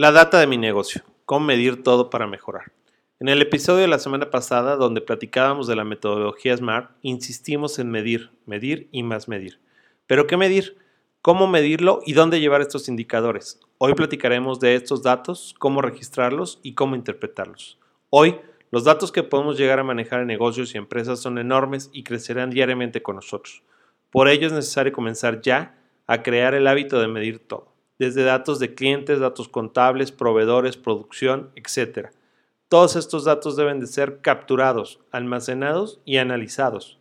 La data de mi negocio. Cómo medir todo para mejorar. En el episodio de la semana pasada, donde platicábamos de la metodología SMART, insistimos en medir, medir y más medir. ¿Pero qué medir? ¿Cómo medirlo y dónde llevar estos indicadores? Hoy platicaremos de estos datos, cómo registrarlos y cómo interpretarlos. Hoy, los datos que podemos llegar a manejar en negocios y empresas son enormes y crecerán diariamente con nosotros. Por ello es necesario comenzar ya a crear el hábito de medir todo desde datos de clientes, datos contables, proveedores, producción, etc. Todos estos datos deben de ser capturados, almacenados y analizados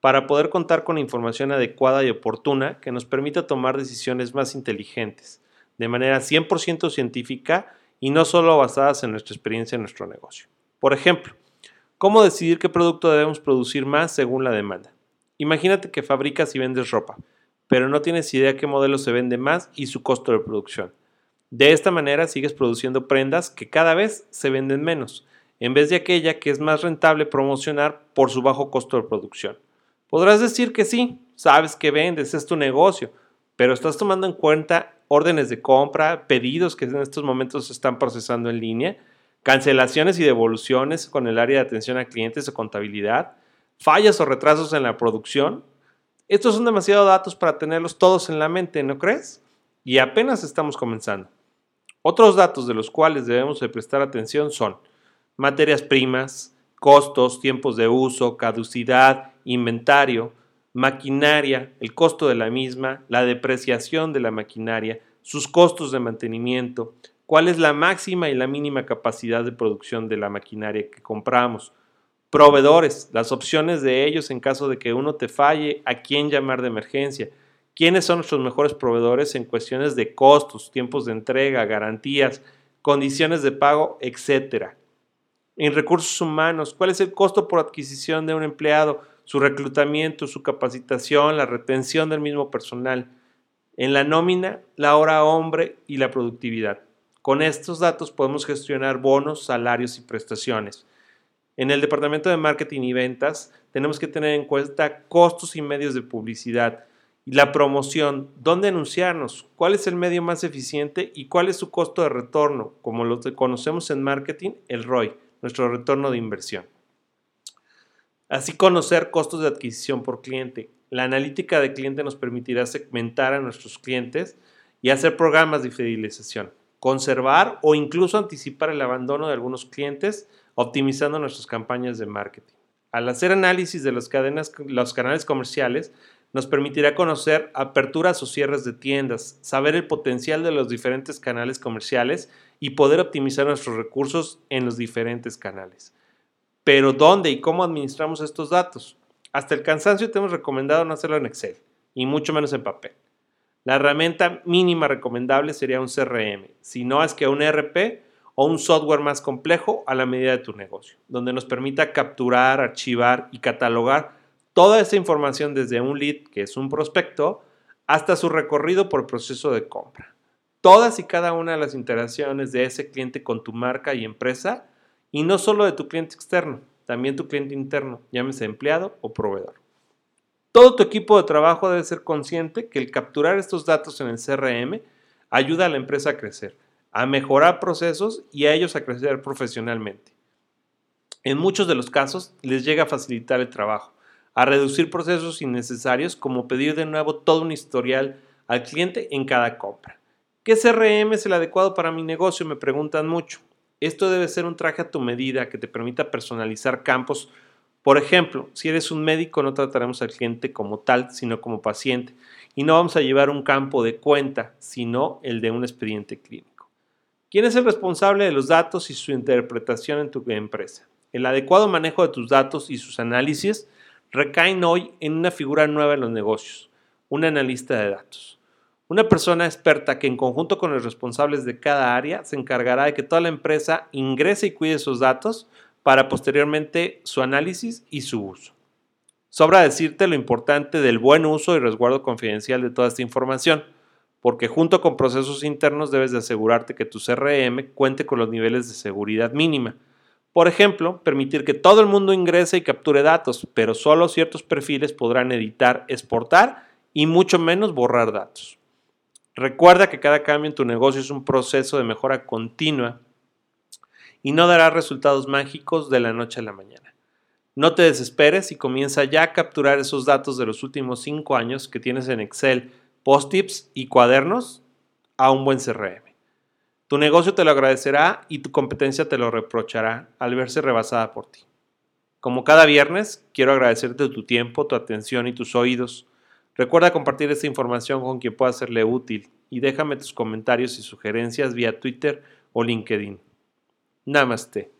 para poder contar con información adecuada y oportuna que nos permita tomar decisiones más inteligentes, de manera 100% científica y no solo basadas en nuestra experiencia en nuestro negocio. Por ejemplo, ¿cómo decidir qué producto debemos producir más según la demanda? Imagínate que fabricas y vendes ropa pero no tienes idea qué modelo se vende más y su costo de producción. De esta manera sigues produciendo prendas que cada vez se venden menos, en vez de aquella que es más rentable promocionar por su bajo costo de producción. Podrás decir que sí, sabes que vendes, es tu negocio, pero estás tomando en cuenta órdenes de compra, pedidos que en estos momentos se están procesando en línea, cancelaciones y devoluciones con el área de atención a clientes o contabilidad, fallas o retrasos en la producción, estos son demasiados datos para tenerlos todos en la mente, ¿no crees? Y apenas estamos comenzando. Otros datos de los cuales debemos de prestar atención son materias primas, costos, tiempos de uso, caducidad, inventario, maquinaria, el costo de la misma, la depreciación de la maquinaria, sus costos de mantenimiento, cuál es la máxima y la mínima capacidad de producción de la maquinaria que compramos, Proveedores, las opciones de ellos en caso de que uno te falle, a quién llamar de emergencia. ¿Quiénes son nuestros mejores proveedores en cuestiones de costos, tiempos de entrega, garantías, condiciones de pago, etcétera? En recursos humanos, ¿cuál es el costo por adquisición de un empleado, su reclutamiento, su capacitación, la retención del mismo personal? En la nómina, la hora hombre y la productividad. Con estos datos podemos gestionar bonos, salarios y prestaciones. En el departamento de marketing y ventas tenemos que tener en cuenta costos y medios de publicidad la promoción, dónde anunciarnos, cuál es el medio más eficiente y cuál es su costo de retorno, como lo conocemos en marketing, el ROI, nuestro retorno de inversión. Así conocer costos de adquisición por cliente. La analítica de cliente nos permitirá segmentar a nuestros clientes y hacer programas de fidelización, conservar o incluso anticipar el abandono de algunos clientes optimizando nuestras campañas de marketing. Al hacer análisis de los canales comerciales, nos permitirá conocer aperturas o cierres de tiendas, saber el potencial de los diferentes canales comerciales y poder optimizar nuestros recursos en los diferentes canales. Pero ¿dónde y cómo administramos estos datos? Hasta el cansancio te hemos recomendado no hacerlo en Excel y mucho menos en papel. La herramienta mínima recomendable sería un CRM, si no es que un ERP o un software más complejo a la medida de tu negocio, donde nos permita capturar, archivar y catalogar toda esa información desde un lead, que es un prospecto, hasta su recorrido por proceso de compra. Todas y cada una de las interacciones de ese cliente con tu marca y empresa, y no solo de tu cliente externo, también tu cliente interno, llámese empleado o proveedor. Todo tu equipo de trabajo debe ser consciente que el capturar estos datos en el CRM ayuda a la empresa a crecer a mejorar procesos y a ellos a crecer profesionalmente. En muchos de los casos les llega a facilitar el trabajo, a reducir procesos innecesarios como pedir de nuevo todo un historial al cliente en cada compra. ¿Qué CRM es el adecuado para mi negocio? Me preguntan mucho. Esto debe ser un traje a tu medida que te permita personalizar campos. Por ejemplo, si eres un médico no trataremos al cliente como tal, sino como paciente. Y no vamos a llevar un campo de cuenta, sino el de un expediente clínico. ¿Quién es el responsable de los datos y su interpretación en tu empresa? El adecuado manejo de tus datos y sus análisis recaen hoy en una figura nueva en los negocios, un analista de datos. Una persona experta que en conjunto con los responsables de cada área se encargará de que toda la empresa ingrese y cuide esos datos para posteriormente su análisis y su uso. Sobra decirte lo importante del buen uso y resguardo confidencial de toda esta información porque junto con procesos internos debes de asegurarte que tu CRM cuente con los niveles de seguridad mínima. Por ejemplo, permitir que todo el mundo ingrese y capture datos, pero solo ciertos perfiles podrán editar, exportar y mucho menos borrar datos. Recuerda que cada cambio en tu negocio es un proceso de mejora continua y no dará resultados mágicos de la noche a la mañana. No te desesperes y comienza ya a capturar esos datos de los últimos cinco años que tienes en Excel, post-tips y cuadernos a un buen CRM. Tu negocio te lo agradecerá y tu competencia te lo reprochará al verse rebasada por ti. Como cada viernes, quiero agradecerte tu tiempo, tu atención y tus oídos. Recuerda compartir esta información con quien pueda serle útil y déjame tus comentarios y sugerencias vía Twitter o LinkedIn. Namaste.